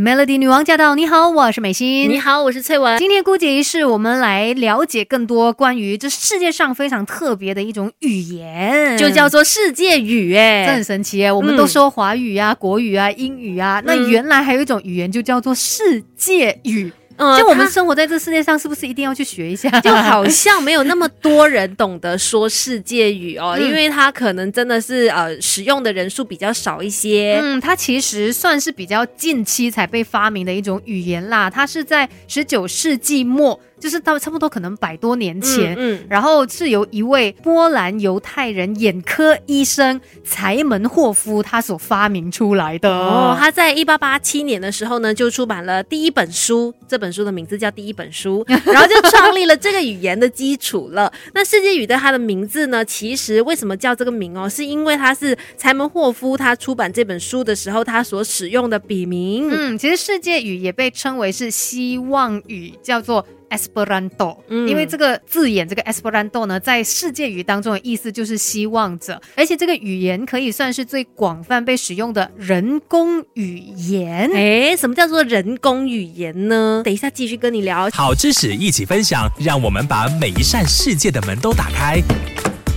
Melody 女王驾到！你好，我是美心。你好，我是翠文。今天姑姐仪式，我们来了解更多关于这世界上非常特别的一种语言，就叫做世界语。哎，这很神奇哎！我们都说华语啊、国语啊、英语啊，那原来还有一种语言就叫做世界语。就我们生活在这世界上，是不是一定要去学一下？就好像没有那么多人懂得说世界语哦，因为它可能真的是呃使用的人数比较少一些。嗯，它其实算是比较近期才被发明的一种语言啦，它是在十九世纪末。就是到差不多可能百多年前，嗯，然后是由一位波兰犹太人眼科医生柴门霍夫他所发明出来的。哦，他在一八八七年的时候呢，就出版了第一本书，这本书的名字叫《第一本书》，然后就创立了这个语言的基础了。那世界语的它的名字呢，其实为什么叫这个名哦？是因为它是柴门霍夫他出版这本书的时候他所使用的笔名。嗯，其实世界语也被称为是希望语，叫做。Esperanto，因为这个字眼，这个 Esperanto 呢，在世界语当中的意思就是希望者，而且这个语言可以算是最广泛被使用的人工语言。哎，什么叫做人工语言呢？等一下继续跟你聊。好知识一起分享，让我们把每一扇世界的门都打开。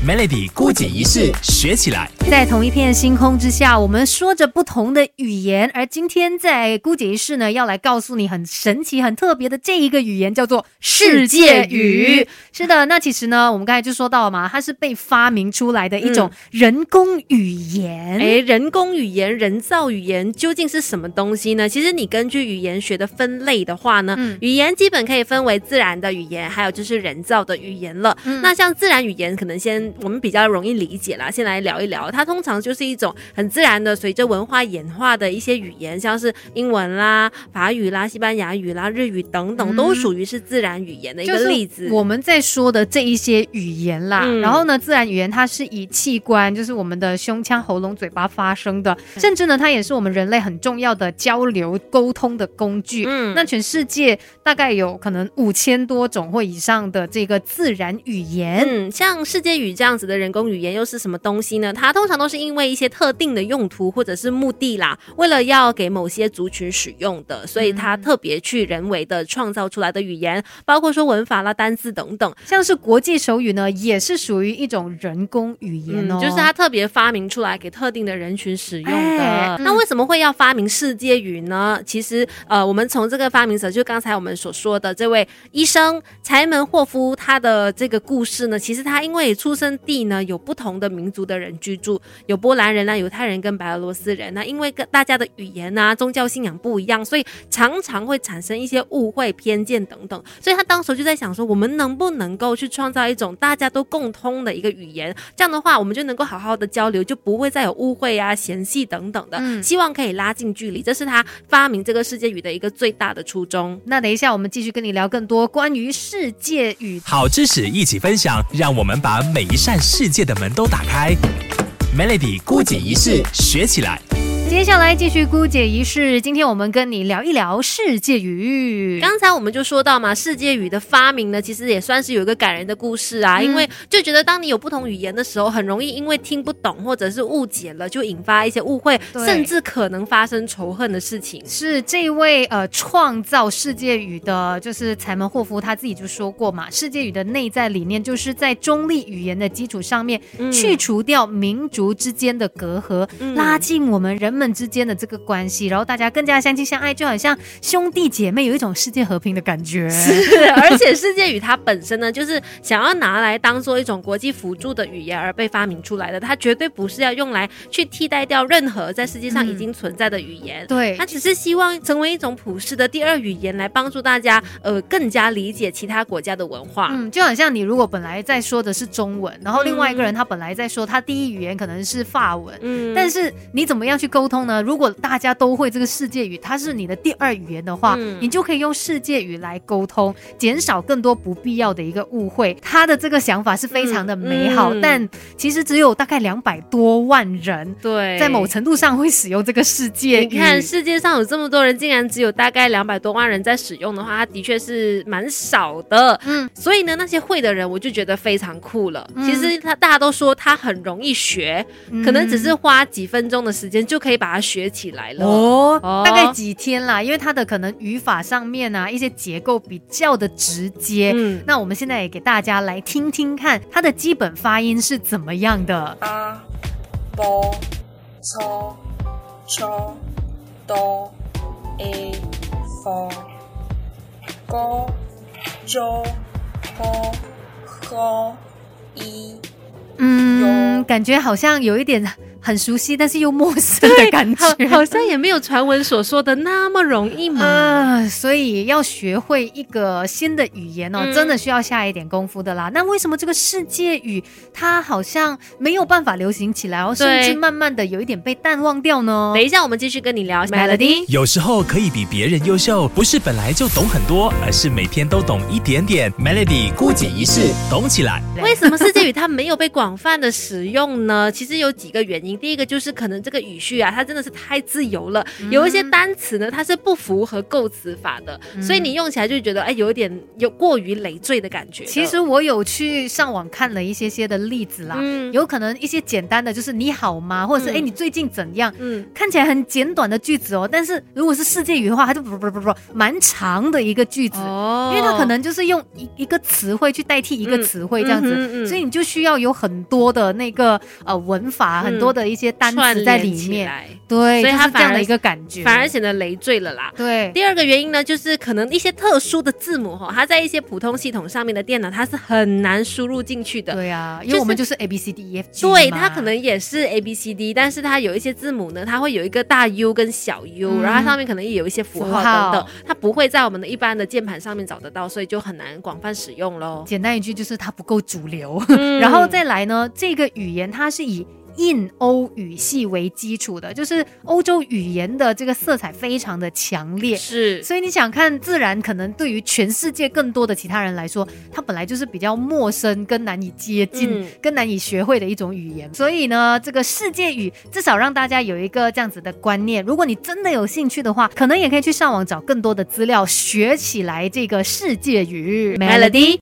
Melody 孤姐仪式学起来，在同一片星空之下，我们说着不同的语言。而今天在孤姐仪式呢，要来告诉你很神奇、很特别的这一个语言，叫做世界语。是的，那其实呢，我们刚才就说到了嘛，它是被发明出来的一种人工语言。哎，人工语言、人造语言究竟是什么东西呢？其实你根据语言学的分类的话呢，语言基本可以分为自然的语言，还有就是人造的语言了。那像自然语言，可能先。我们比较容易理解啦，先来聊一聊。它通常就是一种很自然的，随着文化演化的一些语言，像是英文啦、法语啦、西班牙语啦、日语等等，都属于是自然语言的一个例子。我们在说的这一些语言啦，然后呢，自然语言它是以器官，就是我们的胸腔、喉咙、嘴巴发声的，甚至呢，它也是我们人类很重要的交流沟通的工具。嗯，那全世界大概有可能五千多种或以上的这个自然语言。嗯，像世界语这样。子的人工语言又是什么东西呢？它通常都是因为一些特定的用途或者是目的啦，为了要给某些族群使用的，所以它特别去人为的创造出来的语言，包括说文法啦、单字等等。像是国际手语呢，也是属于一种人工语言哦，就是它特别发明出来给特定的人群使用的。那为什么会要发明世界语呢？其实，呃，我们从这个发明者，就刚才我们所说的这位医生柴门霍夫，他的这个故事呢，其实他因为出生。地呢有不同的民族的人居住，有波兰人啊、犹太人跟白俄罗斯人。那因为跟大家的语言啊、宗教信仰不一样，所以常常会产生一些误会、偏见等等。所以他当时就在想说，我们能不能够去创造一种大家都共通的一个语言？这样的话，我们就能够好好的交流，就不会再有误会啊、嫌隙等等的。嗯，希望可以拉近距离，这是他发明这个世界语的一个最大的初衷。那等一下，我们继续跟你聊更多关于世界语好知识，一起分享，让我们把每一扇。世界的门都打开，Melody 孤举一世学起来。接下来继续姑姐仪式。今天我们跟你聊一聊世界语。刚才我们就说到嘛，世界语的发明呢，其实也算是有一个感人的故事啊。因为就觉得当你有不同语言的时候，很容易因为听不懂或者是误解了，就引发一些误会，甚至可能发生仇恨的事情。是这位呃创造世界语的，就是柴门霍夫他自己就说过嘛，世界语的内在理念就是在中立语言的基础上面，去除掉民族之间的隔阂，拉近我们人。们之间的这个关系，然后大家更加相亲相爱，就好像兄弟姐妹，有一种世界和平的感觉。是，而且世界语它本身呢，就是想要拿来当做一种国际辅助的语言而被发明出来的。它绝对不是要用来去替代掉任何在世界上已经存在的语言。对，它只是希望成为一种普世的第二语言，来帮助大家呃更加理解其他国家的文化。嗯，就好像你如果本来在说的是中文，然后另外一个人他本来在说他第一语言可能是法文，嗯，但是你怎么样去沟？通呢？如果大家都会这个世界语，它是你的第二语言的话，你就可以用世界语来沟通，减少更多不必要的一个误会。他的这个想法是非常的美好，但其实只有大概两百多万人对，在某程度上会使用这个世界语。你看世界上有这么多人，竟然只有大概两百多万人在使用的话，它的确是蛮少的。嗯，所以呢，那些会的人，我就觉得非常酷了。其实他大家都说他很容易学，可能只是花几分钟的时间就可以。把它学起来了哦。大概几天啦？因为它的可能语法上面啊，一些结构比较的直接。嗯，那我们现在也给大家来听听看它的基本发音是怎么样的。啊，波，错，错，哆，，a，，佛，哥，周，波，呵，一。嗯，感觉好像有一点。很熟悉，但是又陌生的感觉，好像也没有传闻所说的那么容易嘛。啊，所以要学会一个新的语言哦，真的需要下一点功夫的啦。那为什么这个世界语它好像没有办法流行起来哦，甚至慢慢的有一点被淡忘掉呢？等一下，我们继续跟你聊 Melody。有时候可以比别人优秀，不是本来就懂很多，而是每天都懂一点点。Melody 孤姐一世，懂起来。为什么世界语它没有被广泛的使用呢？其实有几个原因。第一个就是可能这个语序啊，它真的是太自由了，有一些单词呢，它是不符合构词法的，所以你用起来就觉得哎，有一点有过于累赘的感觉。其实我有去上网看了一些些的例子啦，有可能一些简单的就是你好吗，或者是哎你最近怎样，嗯，看起来很简短的句子哦，但是如果是世界语的话，它就不不不不蛮长的一个句子，哦。因为它可能就是用一一个词汇去代替一个词汇这样子，所以你就需要有很多的那个呃文法，很多的。一些单词在里面，对，所以它这样的一个感觉，反而显得累赘了啦。对，第二个原因呢，就是可能一些特殊的字母哈，它在一些普通系统上面的电脑，它是很难输入进去的。对啊，因为我们就是 A B C D E F G，对，它可能也是 A B C D，但是它有一些字母呢，它会有一个大 U 跟小 U，然后它上面可能也有一些符号等等，它不会在我们的一般的键盘上面找得到，所以就很难广泛使用喽。简单一句就是它不够主流，然后再来呢，这个语言它是以。印欧语系为基础的，就是欧洲语言的这个色彩非常的强烈，是。所以你想看，自然可能对于全世界更多的其他人来说，它本来就是比较陌生、跟难以接近、更难以学会的一种语言。所以呢，这个世界语至少让大家有一个这样子的观念。如果你真的有兴趣的话，可能也可以去上网找更多的资料，学起来这个世界语 melody。